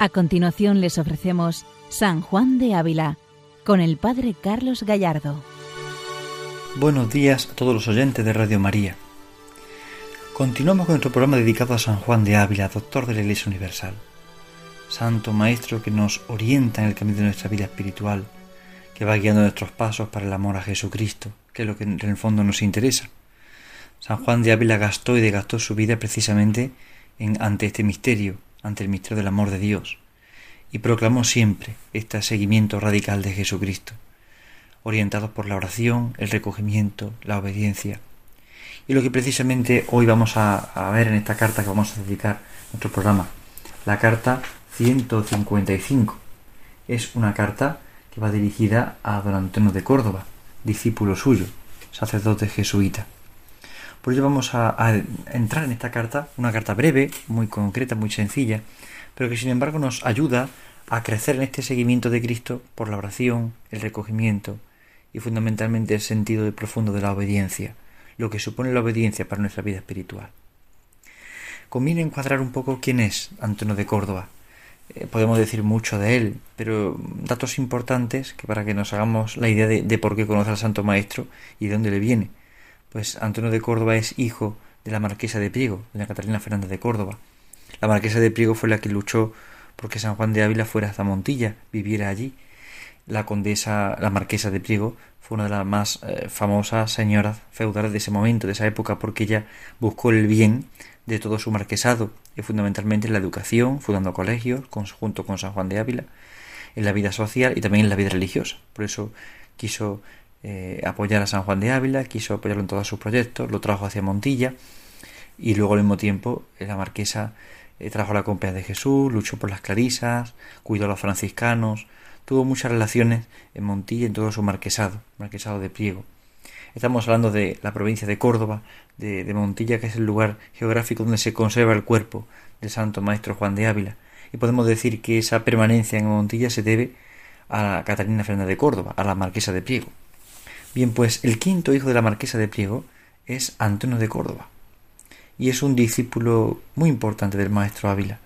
A continuación les ofrecemos San Juan de Ávila con el Padre Carlos Gallardo. Buenos días a todos los oyentes de Radio María. Continuamos con nuestro programa dedicado a San Juan de Ávila, doctor de la Iglesia Universal. Santo Maestro que nos orienta en el camino de nuestra vida espiritual, que va guiando nuestros pasos para el amor a Jesucristo, que es lo que en el fondo nos interesa. San Juan de Ávila gastó y desgastó su vida precisamente en, ante este misterio, ante el misterio del amor de Dios, y proclamó siempre este seguimiento radical de Jesucristo, orientados por la oración, el recogimiento, la obediencia. Y lo que precisamente hoy vamos a, a ver en esta carta que vamos a dedicar a nuestro programa, la carta 155. Es una carta que va dirigida a don Antonio de Córdoba, discípulo suyo, sacerdote jesuita. Por ello vamos a, entrar en esta carta, una carta breve, muy concreta, muy sencilla, pero que sin embargo nos ayuda a crecer en este seguimiento de Cristo por la oración, el recogimiento y fundamentalmente el sentido profundo de la obediencia, lo que supone la obediencia para nuestra vida espiritual. Conviene encuadrar un poco quién es Antonio de Córdoba. Eh, podemos decir mucho de él, pero datos importantes que para que nos hagamos la idea de, de por qué conoce al Santo Maestro y de dónde le viene pues Antonio de Córdoba es hijo de la marquesa de Priego, doña Catalina Fernández de Córdoba. La marquesa de Priego fue la que luchó porque San Juan de Ávila fuera hasta Montilla, viviera allí. La condesa, la marquesa de Priego, fue una de las más eh, famosas señoras feudales de ese momento, de esa época, porque ella buscó el bien de todo su marquesado, y fundamentalmente en la educación, fundando colegios, junto con San Juan de Ávila, en la vida social y también en la vida religiosa. Por eso quiso eh, apoyar a San Juan de Ávila, quiso apoyarlo en todos sus proyectos, lo trajo hacia Montilla y luego al mismo tiempo eh, la marquesa eh, trajo la compañía de Jesús, luchó por las clarisas, cuidó a los franciscanos, tuvo muchas relaciones en Montilla en todo su marquesado, marquesado de Priego. Estamos hablando de la provincia de Córdoba, de, de Montilla, que es el lugar geográfico donde se conserva el cuerpo del santo maestro Juan de Ávila. Y podemos decir que esa permanencia en Montilla se debe a Catalina Fernández de Córdoba, a la marquesa de Priego. Bien, pues el quinto hijo de la marquesa de Priego es Antonio de Córdoba y es un discípulo muy importante del maestro Ávila.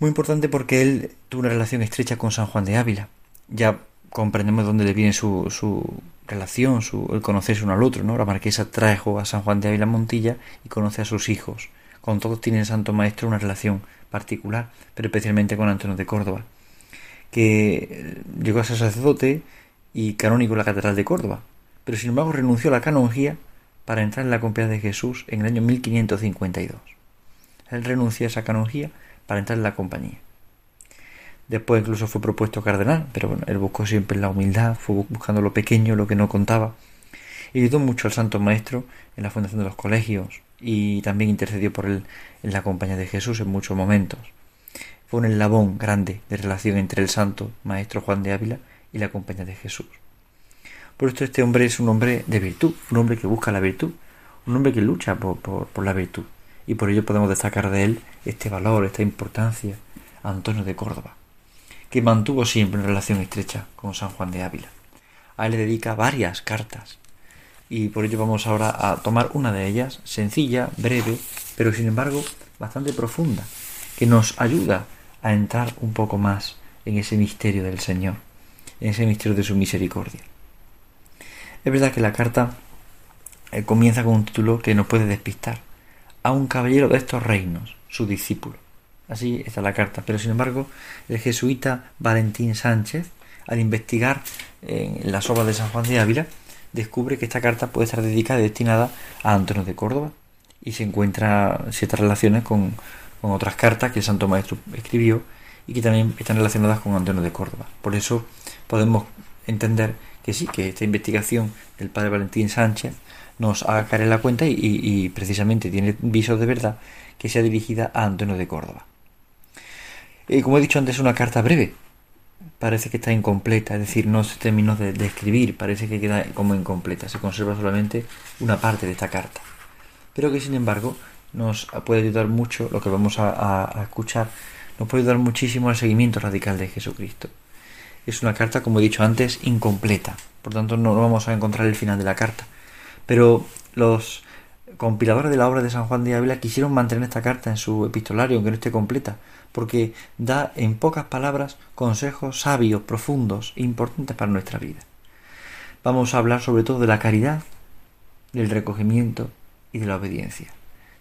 Muy importante porque él tuvo una relación estrecha con San Juan de Ávila. Ya comprendemos dónde le viene su, su relación, su, el conocerse uno al otro, ¿no? La marquesa trajo a San Juan de Ávila Montilla y conoce a sus hijos. Con todos tiene el Santo Maestro una relación particular, pero especialmente con Antonio de Córdoba, que llegó a ser sacerdote, y canónico de la Catedral de Córdoba, pero sin embargo renunció a la canonjía para entrar en la compañía de Jesús en el año 1552. Él renunció a esa canonjía para entrar en la compañía. Después incluso fue propuesto cardenal, pero bueno, él buscó siempre la humildad, fue buscando lo pequeño, lo que no contaba, y ayudó mucho al Santo Maestro en la fundación de los colegios y también intercedió por él en la compañía de Jesús en muchos momentos. Fue un eslabón grande de relación entre el Santo Maestro Juan de Ávila y la compañía de Jesús. Por esto este hombre es un hombre de virtud, un hombre que busca la virtud, un hombre que lucha por, la virtud. Y por ello podemos destacar de él este valor, esta importancia, Antonio de Córdoba, que mantuvo siempre una relación estrecha con San Juan de Ávila. A él le dedica varias cartas, y por ello vamos ahora a tomar una de ellas, sencilla, breve, pero sin embargo bastante profunda, que nos ayuda a entrar un poco más en ese misterio del Señor en ese misterio de su misericordia. Es verdad que la carta eh, comienza con un título que nos puede despistar. A un caballero de estos reinos, su discípulo. Así está la carta. Pero sin embargo, el jesuita Valentín Sánchez, al investigar en las obras de San Juan de Ávila, descubre que esta carta puede estar dedicada y destinada a Antonio de Córdoba y se encuentra ciertas relaciones con, con otras cartas que el Santo Maestro escribió y que también están relacionadas con Antonio de Córdoba. Por eso podemos entender que sí, que esta investigación del padre Valentín Sánchez nos haga caer en la cuenta y, precisamente tiene visos de verdad que sea dirigida a Antonio de Córdoba. y como he dicho antes, es una carta breve. Parece que está incompleta, es decir, no se terminó de, escribir, parece que queda como incompleta, se conserva solamente una parte de esta carta. Pero que sin embargo nos puede ayudar mucho, lo que vamos a escuchar, nos puede ayudar muchísimo al seguimiento radical de Jesucristo es una carta, como he dicho antes, incompleta. Por tanto, no vamos a encontrar el final de la carta. Pero los compiladores de la obra de San Juan de Ávila quisieron mantener esta carta en su epistolario, aunque no esté completa, porque da en pocas palabras consejos sabios, profundos e importantes para nuestra vida. Vamos a hablar sobre todo de la caridad, del recogimiento y de la obediencia.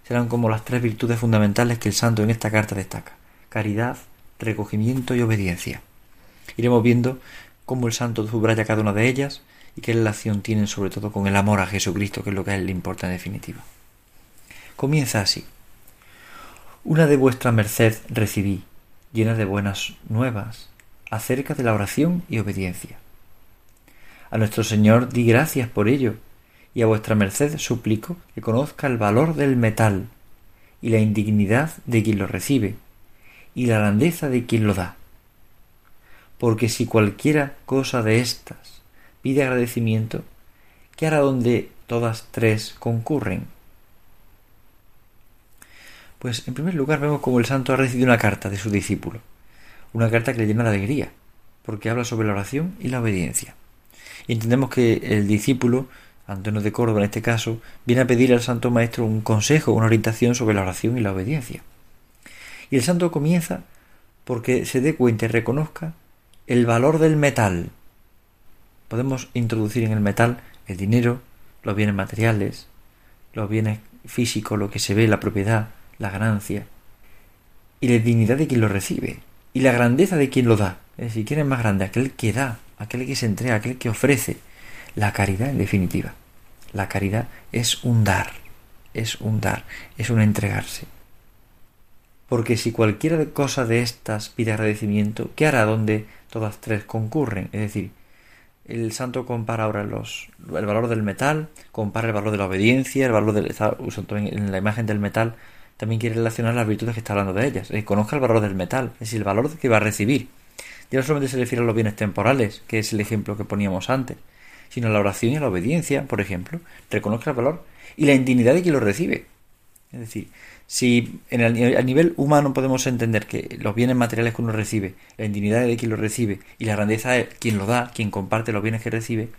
Serán como las tres virtudes fundamentales que el santo en esta carta destaca. Caridad, recogimiento y obediencia. Iremos viendo cómo el santo subraya cada una de ellas y qué relación tienen sobre todo con el amor a Jesucristo, que es lo que a él le importa en definitiva. Comienza así. Una de vuestra merced recibí, llena de buenas nuevas, acerca de la oración y obediencia. A nuestro Señor di gracias por ello, y a vuestra merced suplico que conozca el valor del metal, y la indignidad de quien lo recibe, y la grandeza de quien lo da. Porque si cualquiera cosa de estas pide agradecimiento, ¿qué hará donde todas tres concurren? Pues en primer lugar vemos como el santo ha recibido una carta de su discípulo, una carta que le llena de alegría, porque habla sobre la oración y la obediencia. Y entendemos que el discípulo, Antonio de Córdoba en este caso, viene a pedir al Santo Maestro un consejo, una orientación sobre la oración y la obediencia. Y el santo comienza porque se dé cuenta y reconozca el valor del metal. Podemos introducir en el metal el dinero, los bienes materiales, los bienes físicos, lo que se ve, la propiedad, la ganancia, y la dignidad de quien lo recibe, y la grandeza de quien lo da. Es decir, ¿quién es más grande? Aquel que da, aquel que se entrega, aquel que ofrece. La caridad, en definitiva. La caridad es un dar, es un dar, es un entregarse porque si cualquiera cosa de estas pide agradecimiento, ¿qué hará donde todas tres concurren? Es decir, el santo compara ahora los, el valor del metal, compara el valor de la obediencia, el valor del... Está en la imagen del metal, también quiere relacionar las virtudes que está hablando de ellas. Eh, conozca el valor del metal, es decir, el valor que va a recibir. Ya no solamente se refiere a los bienes temporales, que es el ejemplo que poníamos antes, sino a la oración y a la obediencia, por ejemplo. Reconozca el valor y la indignidad de quien lo recibe. Es decir, si en el, a nivel humano podemos entender que los bienes materiales que uno recibe, la indignidad de quien lo recibe y la grandeza de quien lo da, quien comparte los bienes que recibe,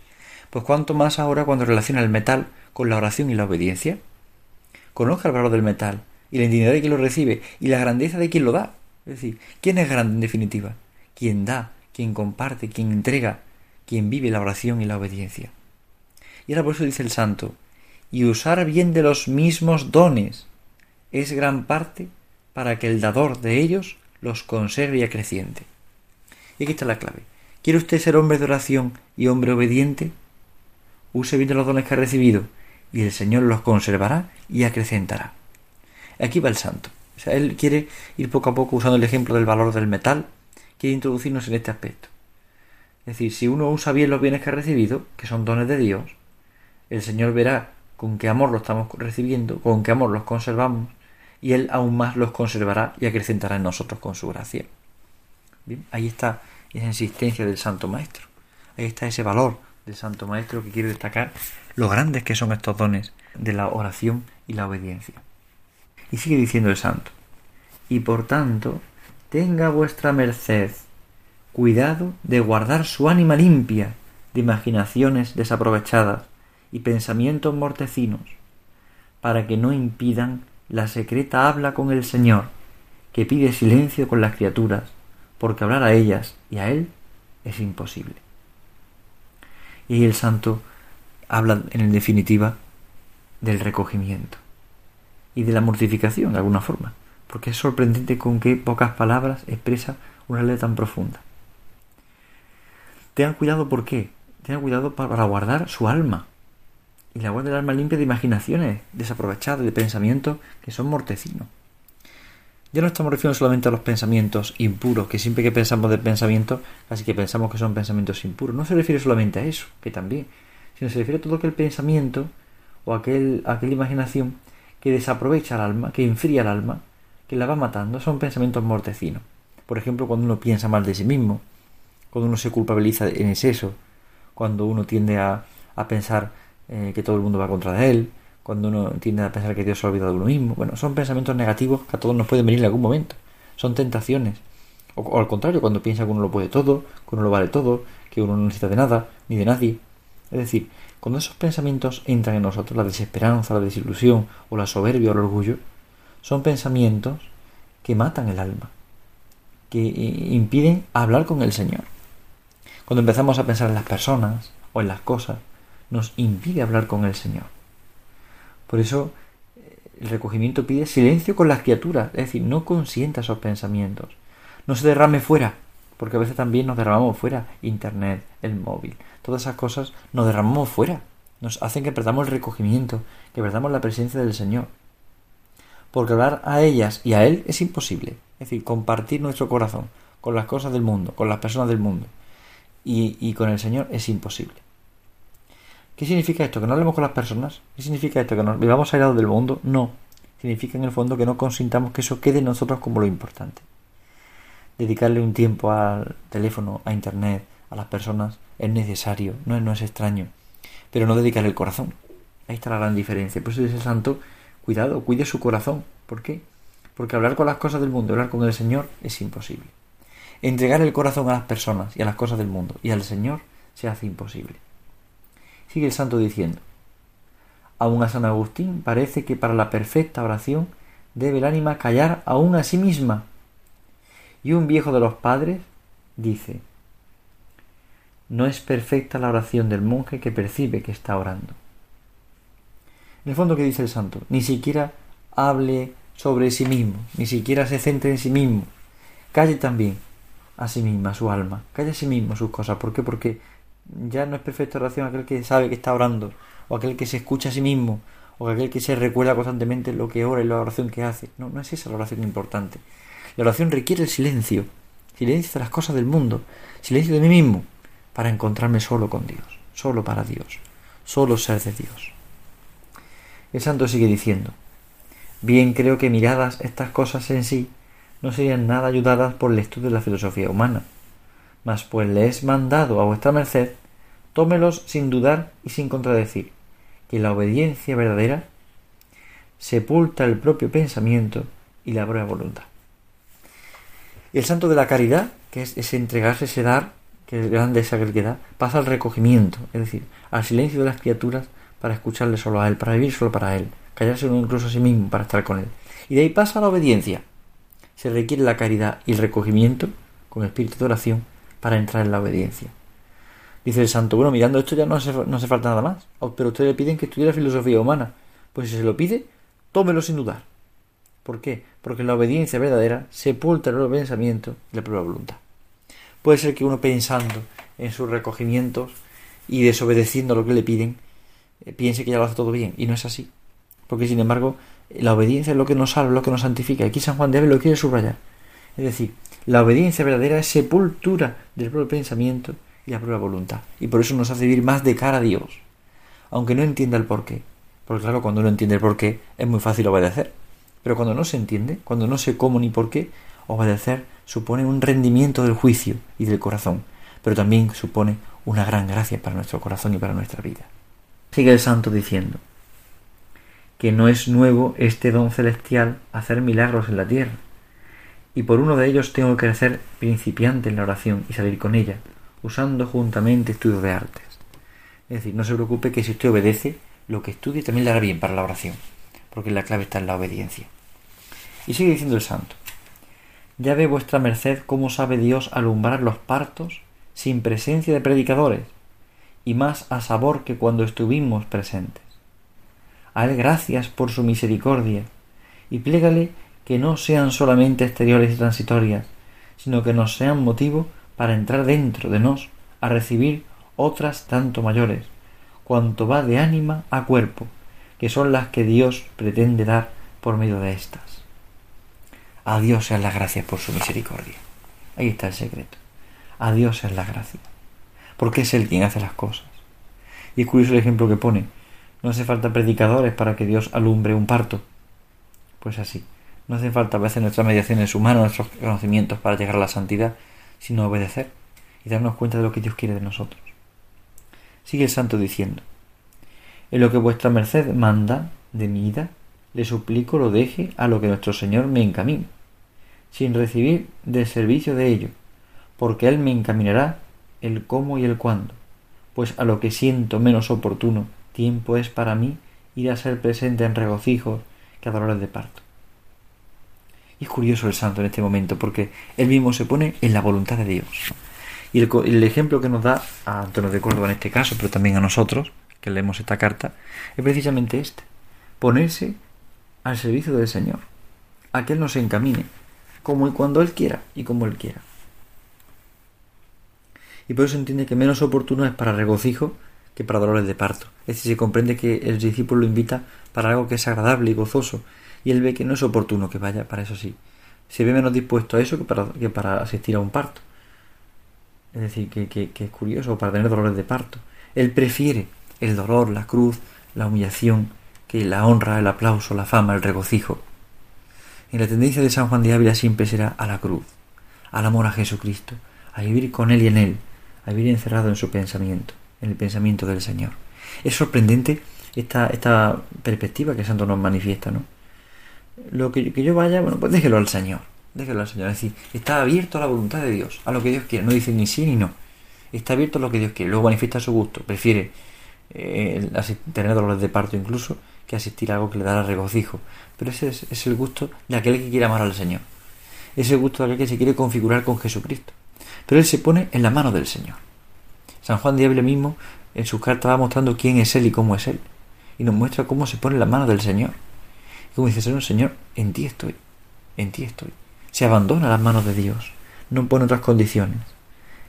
pues cuánto más ahora cuando relaciona el metal con la oración y la obediencia. Conozca el valor del metal y la indignidad de quien lo recibe y la grandeza de quien lo da. Es decir, ¿quién es grande en definitiva? Quien da, quien comparte, quien entrega, quien vive la oración y la obediencia. Y ahora por eso dice el santo, y usar bien de los mismos dones es gran parte para que el dador de ellos los conserve y acreciente. Y aquí está la clave. ¿Quiere usted ser hombre de oración y hombre obediente? Use bien los dones que ha recibido y el Señor los conservará y acrecentará. Aquí va el santo. O sea, él quiere ir poco a poco usando el ejemplo del valor del metal, quiere introducirnos en este aspecto. Es decir, si uno usa bien los bienes que ha recibido, que son dones de Dios, el Señor verá con qué amor los estamos recibiendo, con qué amor los conservamos y Él aún más los conservará y acrecentará en nosotros con su gracia. Bien, ahí está esa insistencia del Santo Maestro. Ahí está ese valor del Santo Maestro que quiere destacar lo grandes que son estos dones de la oración y la obediencia. Y sigue diciendo el Santo. Y por tanto, tenga vuestra merced cuidado de guardar su ánima limpia de imaginaciones desaprovechadas y pensamientos mortecinos, para que no impidan la secreta habla con el Señor, que pide silencio con las criaturas, porque hablar a ellas y a Él es imposible. Y el santo habla en definitiva del recogimiento y de la mortificación de alguna forma, porque es sorprendente con qué pocas palabras expresa una ley tan profunda. Tengan cuidado por qué, tengan cuidado para guardar su alma, y la guarda del alma limpia de imaginaciones desaprovechadas, de pensamientos que son mortecinos. Ya no estamos refiriendo solamente a los pensamientos impuros, que siempre que pensamos de pensamientos, casi que pensamos que son pensamientos impuros. No se refiere solamente a eso, que también, sino se refiere a todo aquel pensamiento o aquel, aquella imaginación que desaprovecha el alma, que enfría el alma, que la va matando, son pensamientos mortecinos. Por ejemplo, cuando uno piensa mal de sí mismo, cuando uno se culpabiliza en exceso, cuando uno tiende a, a pensar eh, que todo el mundo va contra de él, cuando uno tiende a pensar que Dios se ha olvidado de uno mismo. Bueno, son pensamientos negativos que a todos nos pueden venir en algún momento. Son tentaciones. O, al contrario, cuando piensa que uno lo puede todo, que uno lo vale todo, que uno no necesita de nada, ni de nadie. Es decir, Cuando esos pensamientos entran en nosotros, la desesperanza, la desilusión o la soberbia o el orgullo, son pensamientos que matan el alma, que impiden hablar con el Señor. Cuando empezamos a pensar en las personas o en las cosas, nos impide hablar con el Señor. Por eso el recogimiento pide silencio con las criaturas, es decir, no consienta esos pensamientos. No se derrame fuera, porque a veces también nos derramamos fuera. Internet, el móvil, todas esas cosas nos derramamos fuera. Nos hacen que perdamos el recogimiento, que perdamos la presencia del Señor. Porque hablar a ellas y a Él es imposible. Es decir, compartir nuestro corazón con las cosas del mundo, con las personas del mundo y, y con el Señor es imposible. ¿Qué significa esto? ¿Que no hablemos con las personas? ¿Qué significa esto? ¿Que nos vivamos aislados del mundo? No. Significa en el fondo que no consintamos que eso quede en nosotros como lo importante. Dedicarle un tiempo al teléfono, a internet, a las personas es necesario, no es, extraño. Pero no dedicarle el corazón. Ahí está la gran diferencia. Por eso dice el santo, cuidado, cuide su corazón. ¿Por qué? Porque hablar con las cosas del mundo, hablar con el Señor es imposible. Entregar el corazón a las personas y a las cosas del mundo y al Señor se hace imposible. Sigue el santo diciendo, aún a San Agustín parece que para la perfecta oración debe el ánima callar aún a sí misma. Y un viejo de los padres dice, no es perfecta la oración del monje que percibe que está orando. En el fondo, ¿qué dice el santo? Ni siquiera hable sobre sí mismo, ni siquiera se centre en sí mismo. Calle también a sí misma, su alma, calle a sí mismo sus cosas. ¿Por qué? Porque ya no es perfecta oración aquel que sabe que está orando, o aquel que se escucha a sí mismo, o aquel que se recuerda constantemente lo que ora y la oración que hace. No, no es esa la oración importante. La oración requiere el silencio, silencio de las cosas del mundo, silencio de mí mismo, para encontrarme solo con Dios, solo para Dios, solo ser de Dios. El santo sigue diciendo, bien creo que miradas estas cosas en sí no serían nada ayudadas por el estudio de la filosofía humana, mas pues le es mandado a vuestra merced, tómelos sin dudar y sin contradecir, que la obediencia verdadera sepulta el propio pensamiento y la buena voluntad. El santo de la caridad, que es ese entregarse, ese dar, que es grande esa que da, pasa al recogimiento, es decir, al silencio de las criaturas para escucharle solo a él, para vivir solo para él, callarse uno incluso a sí mismo para estar con él. Y de ahí pasa a la obediencia. Se requiere la caridad y el recogimiento con espíritu de oración para entrar en la obediencia. Dice el santo, bueno, mirando esto ya no hace, no falta nada más. Oh, pero ustedes le piden que estudie la filosofía humana. Pues si se lo pide, tómelo sin dudar. ¿Por qué? Porque la obediencia verdadera sepulta el pensamiento y la prueba voluntad. Puede ser que uno pensando en sus recogimientos y desobedeciendo lo que le piden, eh, piense que ya lo hace todo bien. Y no es así. Porque sin embargo, la obediencia es lo que nos salva, lo que nos santifica. Aquí San Juan de Ávila lo quiere subrayar. Es decir, la obediencia verdadera es sepultura del propio pensamiento y la propia voluntad. Y por eso nos hace vivir más de cara a Dios. Aunque no entienda el porqué. Porque claro, cuando uno entiende el porqué es muy fácil obedecer. Pero cuando no se entiende, cuando no sé cómo ni por qué, obedecer supone un rendimiento del juicio y del corazón. Pero también supone una gran gracia para nuestro corazón y para nuestra vida. Sigue el santo diciendo que no es nuevo este don celestial hacer milagros en la tierra y por uno de ellos tengo que hacer principiante en la oración y salir con ella, usando juntamente estudios de artes. Es decir, no se preocupe que si usted obedece, lo que estudie también le hará bien para la oración, porque la clave está en la obediencia. Y sigue diciendo el santo, ya ve vuestra merced cómo sabe Dios alumbrar los partos sin presencia de predicadores, y más a sabor que cuando estuvimos presentes. A él gracias por su misericordia, y plégale que no sean solamente exteriores y transitorias, sino que nos sean motivo para entrar dentro de nos a recibir otras tanto mayores, cuanto va de ánima a cuerpo, que son las que Dios pretende dar por medio de éstas. A Dios sean las gracias por su misericordia. Ahí está el secreto. A Dios sean las gracias. Porque es Él quien hace las cosas. Y es curioso el ejemplo que pone. No hace falta predicadores para que Dios alumbre un parto. Pues así. No hace falta a veces nuestras mediaciones humanas, nuestros conocimientos para llegar a la santidad, sino obedecer y darnos cuenta de lo que Dios quiere de nosotros. Sigue el santo diciendo, en lo que vuestra merced manda de mi ida, le suplico lo deje a lo que nuestro Señor me encamine, sin recibir del servicio de ello, porque Él me encaminará el cómo y el cuándo, pues a lo que siento menos oportuno, tiempo es para mí ir a ser presente en regocijos que a dolores de parto. Es curioso el santo en este momento porque él mismo se pone en la voluntad de Dios. Y el, ejemplo que nos da a Antonio de Córdoba en este caso, pero también a nosotros, que leemos esta carta, es precisamente este. Ponerse al servicio del Señor. A que Él nos encamine, como y cuando Él quiera y como Él quiera. Y por eso entiende que menos oportuno es para regocijo que para dolores de parto. Es decir, se comprende que el discípulo lo invita para algo que es agradable y gozoso, y él ve que no es oportuno que vaya para eso sí. Se ve menos dispuesto a eso que para, que para asistir a un parto. Es decir, que, que, es curioso, para tener dolores de parto. Él prefiere el dolor, la cruz, la humillación, que la honra, el aplauso, la fama, el regocijo. Y la tendencia de San Juan de Ávila siempre será a la cruz, al amor a Jesucristo, a vivir con Él y en Él, a vivir encerrado en su pensamiento, en el pensamiento del Señor. Es sorprendente esta, esta perspectiva que Santo nos manifiesta, ¿no? Lo que, que yo vaya, bueno, pues déjelo al Señor, déjelo al Señor. Es decir, está abierto a la voluntad de Dios, a lo que Dios quiere. No dice ni sí ni no. Está abierto a lo que Dios quiere. Luego manifiesta su gusto. Prefiere eh, tener dolores de parto incluso que asistir a algo que le dará regocijo. Pero ese es, el gusto de aquel que quiere amar al Señor. Es el gusto de aquel que se quiere configurar con Jesucristo. Pero él se pone en la mano del Señor. San Juan Diable mismo en su carta va mostrando quién es Él y cómo es Él. Y nos muestra cómo se pone en la mano del Señor. Como dice Señor, Señor, en ti estoy. En ti estoy. Se abandona a las manos de Dios. No pone otras condiciones.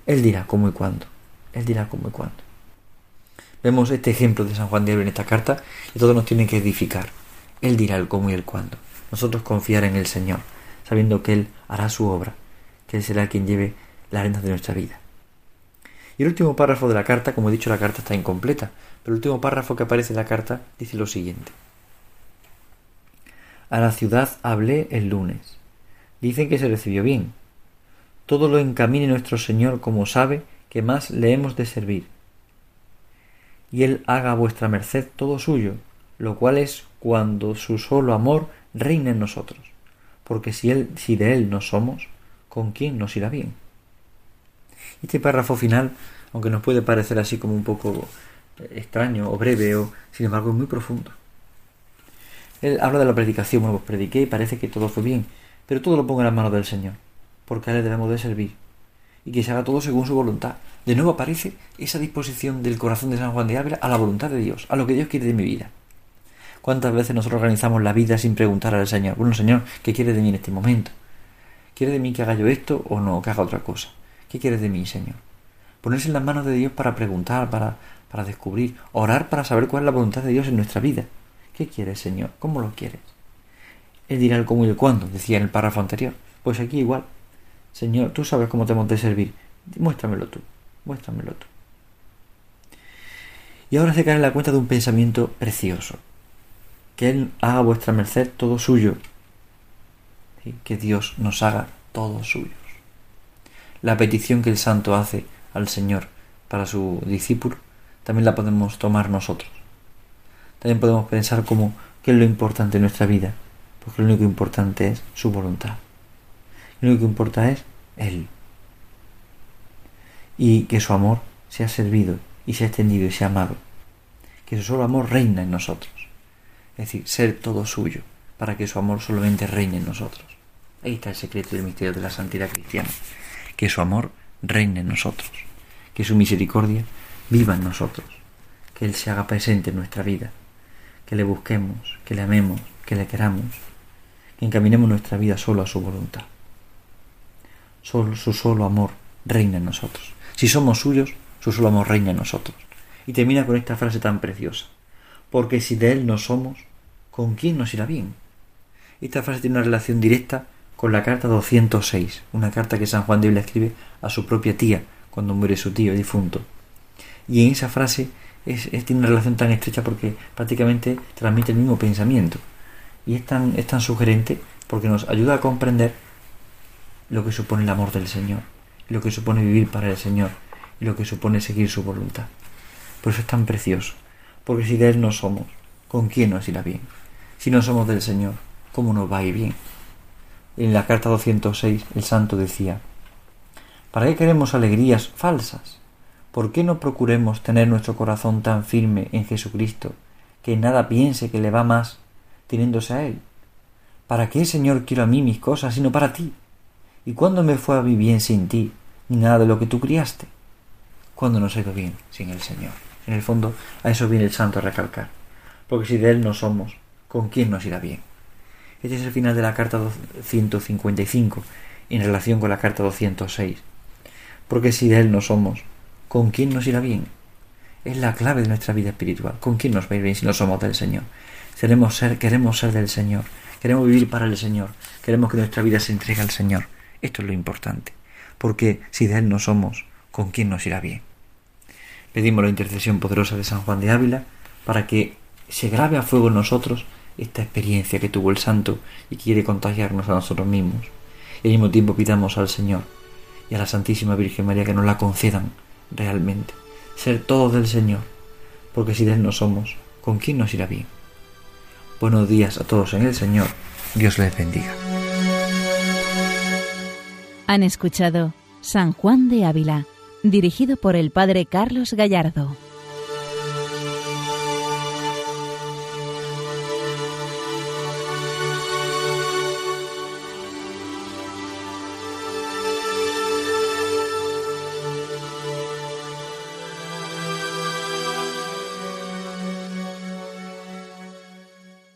Él dirá cómo y cuándo. Él dirá cómo y cuándo. Vemos este ejemplo de San Juan Diablo en esta carta y todo nos tiene que edificar. Él dirá el cómo y el cuándo. Nosotros confiar en el Señor, sabiendo que Él hará su obra, que Él será quien lleve las arenas de nuestra vida. Y el último párrafo de la carta, como he dicho, la carta está incompleta, pero el último párrafo que aparece en la carta dice lo siguiente. A la ciudad hablé el lunes. Dicen que se recibió bien. Todo lo encamine nuestro Señor como sabe que más le hemos de servir y él haga a vuestra merced todo suyo, lo cual es cuando su solo amor reina en nosotros. Porque si él, si de él no somos, ¿con quién nos irá bien? Este párrafo final, aunque nos puede parecer así como un poco eh, extraño o breve, o sin embargo es muy profundo. Él habla de la predicación, bueno, pues prediqué y parece que todo fue bien, pero todo lo pongo en las manos del Señor, porque a Él debemos de servir, y que se haga todo según su voluntad. De nuevo aparece esa disposición del corazón de San Juan de Ávila a la voluntad de Dios, a lo que Dios quiere de mi vida. ¿Cuántas veces nosotros organizamos la vida sin preguntar al Señor? Bueno, Señor, ¿qué quiere de mí en este momento? ¿Quiere de mí que haga yo esto o no, que haga otra cosa? ¿Qué quiere de mí, Señor? Ponerse en las manos de Dios para preguntar, para, para descubrir, orar para saber cuál es la voluntad de Dios en nuestra vida. ¿Qué quieres, Señor? ¿Cómo lo quieres? Él dirá el cómo y el cuándo, decía en el párrafo anterior. Pues aquí igual. Señor, tú sabes cómo te hemos de servir. Muéstramelo tú, muéstramelo tú. Y ahora se cae en la cuenta de un pensamiento precioso. Que Él haga vuestra merced todo suyo. Que Dios nos haga todos suyos. La petición que el santo hace al Señor para su discípulo, también la podemos tomar nosotros. También podemos pensar como que es lo importante en nuestra vida, porque lo único importante es su voluntad. Lo único que importa es Él. Y que su amor sea servido y sea extendido y sea amado. Que su solo amor reina en nosotros. Es decir, ser todo suyo, para que su amor solamente reine en nosotros. Ahí está el secreto del misterio de la santidad cristiana. Que su amor reine en nosotros. Que su misericordia viva en nosotros. Que Él se haga presente en nuestra vida. Que le busquemos, que le amemos, que le queramos. Que encaminemos nuestra vida solo a su voluntad su solo amor reina en nosotros. Si somos suyos, su solo amor reina en nosotros. Y termina con esta frase tan preciosa. Porque si de Él no somos, ¿con quién nos irá bien? Esta frase tiene una relación directa con la carta 206, una carta que San Juan de Biblia escribe a su propia tía cuando muere su tío difunto. Y en esa frase es, tiene una relación tan estrecha porque prácticamente transmite el mismo pensamiento. Y es tan, es tan sugerente porque nos ayuda a comprender lo que supone el amor del Señor, lo que supone vivir para el Señor, y lo que supone seguir su voluntad. Por eso es tan precioso, porque si de Él no somos, ¿con quién nos irá bien? Si no somos del Señor, ¿cómo nos va a ir bien? En la carta 206 el santo decía, ¿para qué queremos alegrías falsas? ¿Por qué no procuremos tener nuestro corazón tan firme en Jesucristo que nada piense que le va más teniéndose a Él? ¿Para qué, Señor, quiero a mí mis cosas sino para ti? ¿Y cuándo me fue a mí bien sin ti, ni nada de lo que tú criaste? ¿Cuándo nos ha ido bien sin el Señor? En el fondo, a eso viene el santo a recalcar. Porque si de Él no somos, ¿con quién nos irá bien? Este es el final de la carta 155 en relación con la carta 206. Porque si de Él no somos, ¿con quién nos irá bien? Es la clave de nuestra vida espiritual. ¿Con quién nos va a ir bien si no somos del Señor? Queremos ser, queremos ser del Señor. Queremos vivir para el Señor. Queremos que nuestra vida se entregue al Señor. Esto es lo importante. Porque si de Él no somos, ¿con quién nos irá bien? Pedimos la intercesión poderosa de San Juan de Ávila para que se grabe a fuego en nosotros esta experiencia que tuvo el santo y quiere contagiarnos a nosotros mismos. Y al mismo tiempo pidamos al Señor y a la Santísima Virgen María que nos la concedan realmente. Ser todos del Señor, porque si de Él no somos, ¿con quién nos irá bien? Buenos días a todos en el Señor. Dios les bendiga. Han escuchado San Juan de Ávila, dirigido por el Padre Carlos Gallardo.